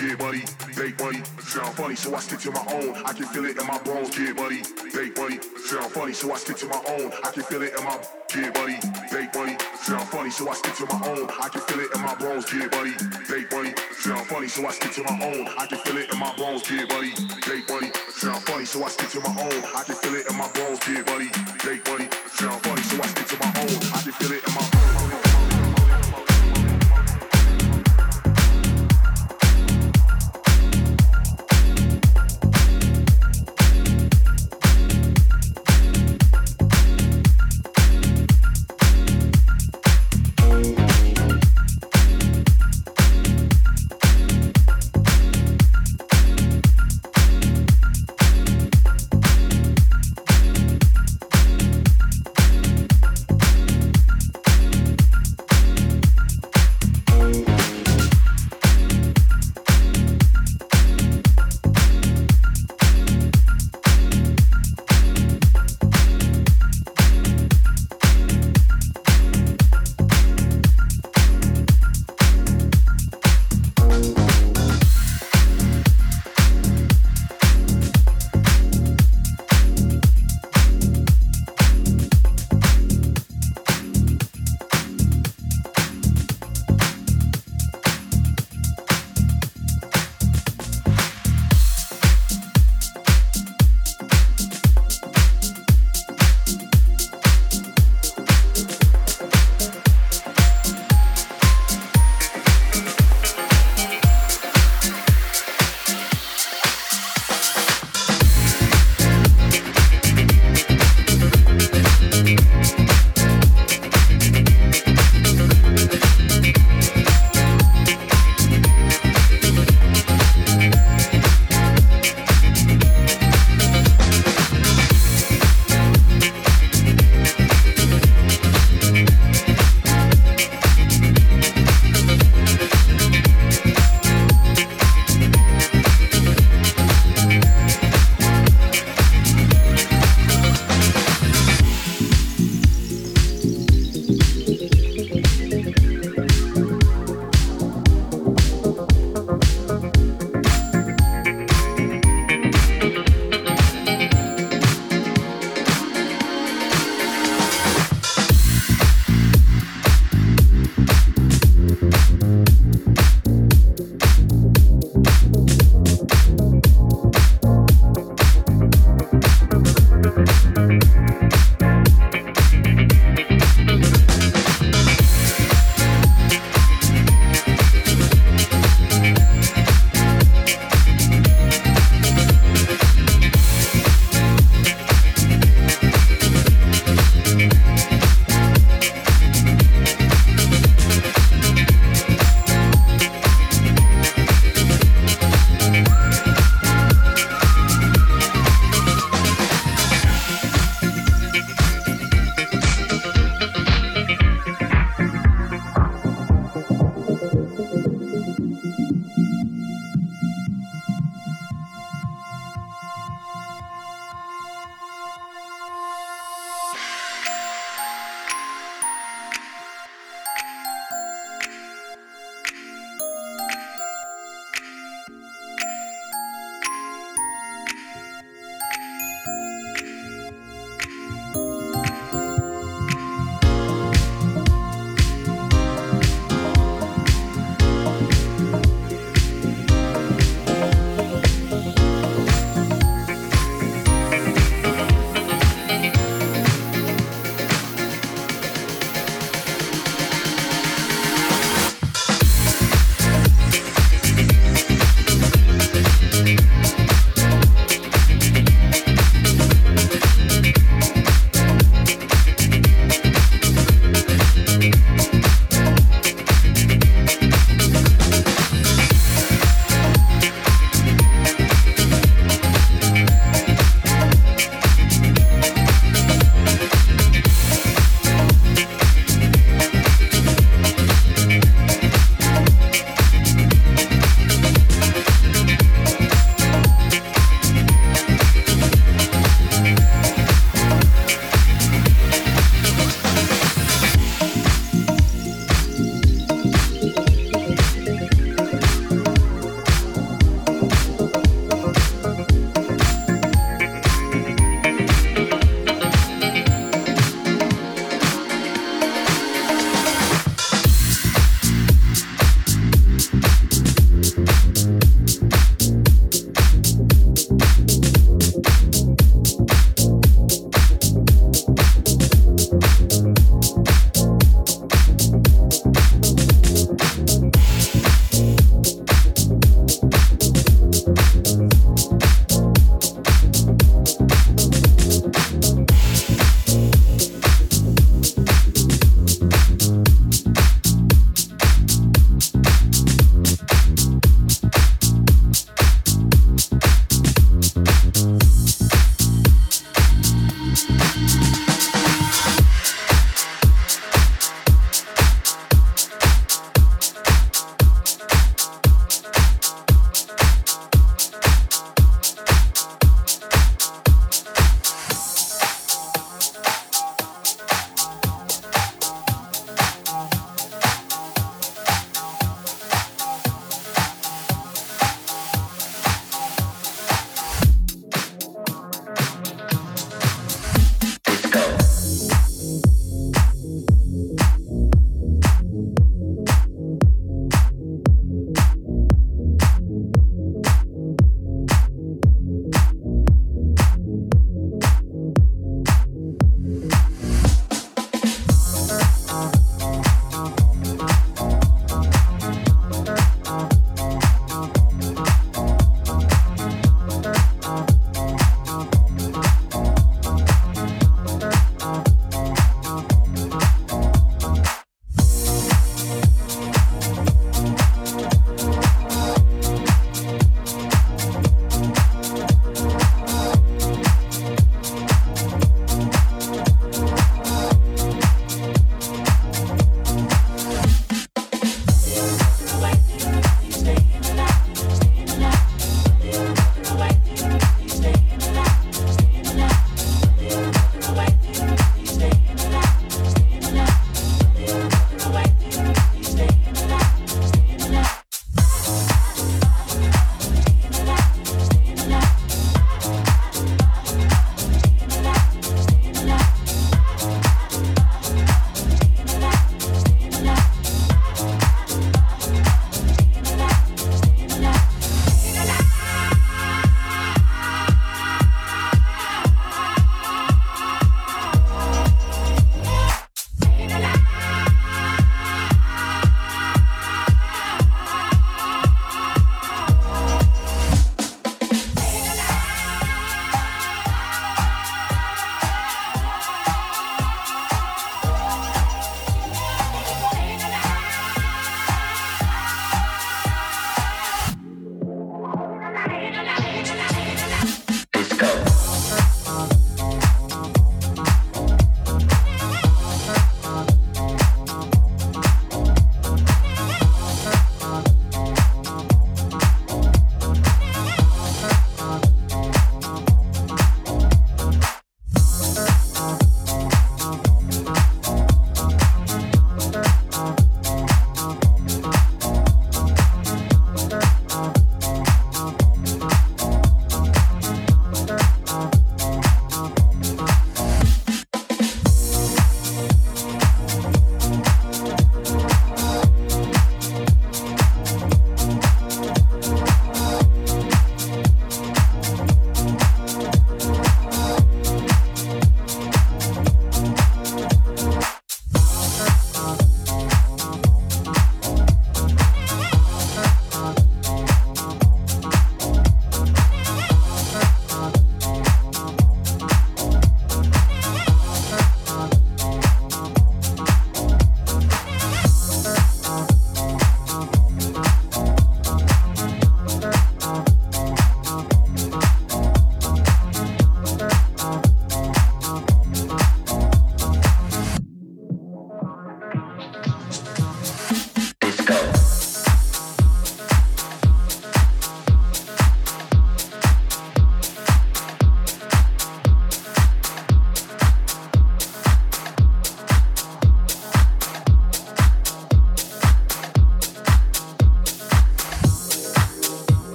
yeah, buddy. Fake money, sound funny, so I stick to my own. I can feel it in my bones, yeah, buddy. Fake money, sound funny, so I stick to my own. I can feel it in my yeah, buddy. Fake money, sound funny, so I stick to my own. I can feel it in my bones, yeah, buddy. Fake money, sound funny, so I stick to my own. I can feel it in my bones, yeah, buddy. Yeah, buddy. Sound funny, so I stick to my own. I can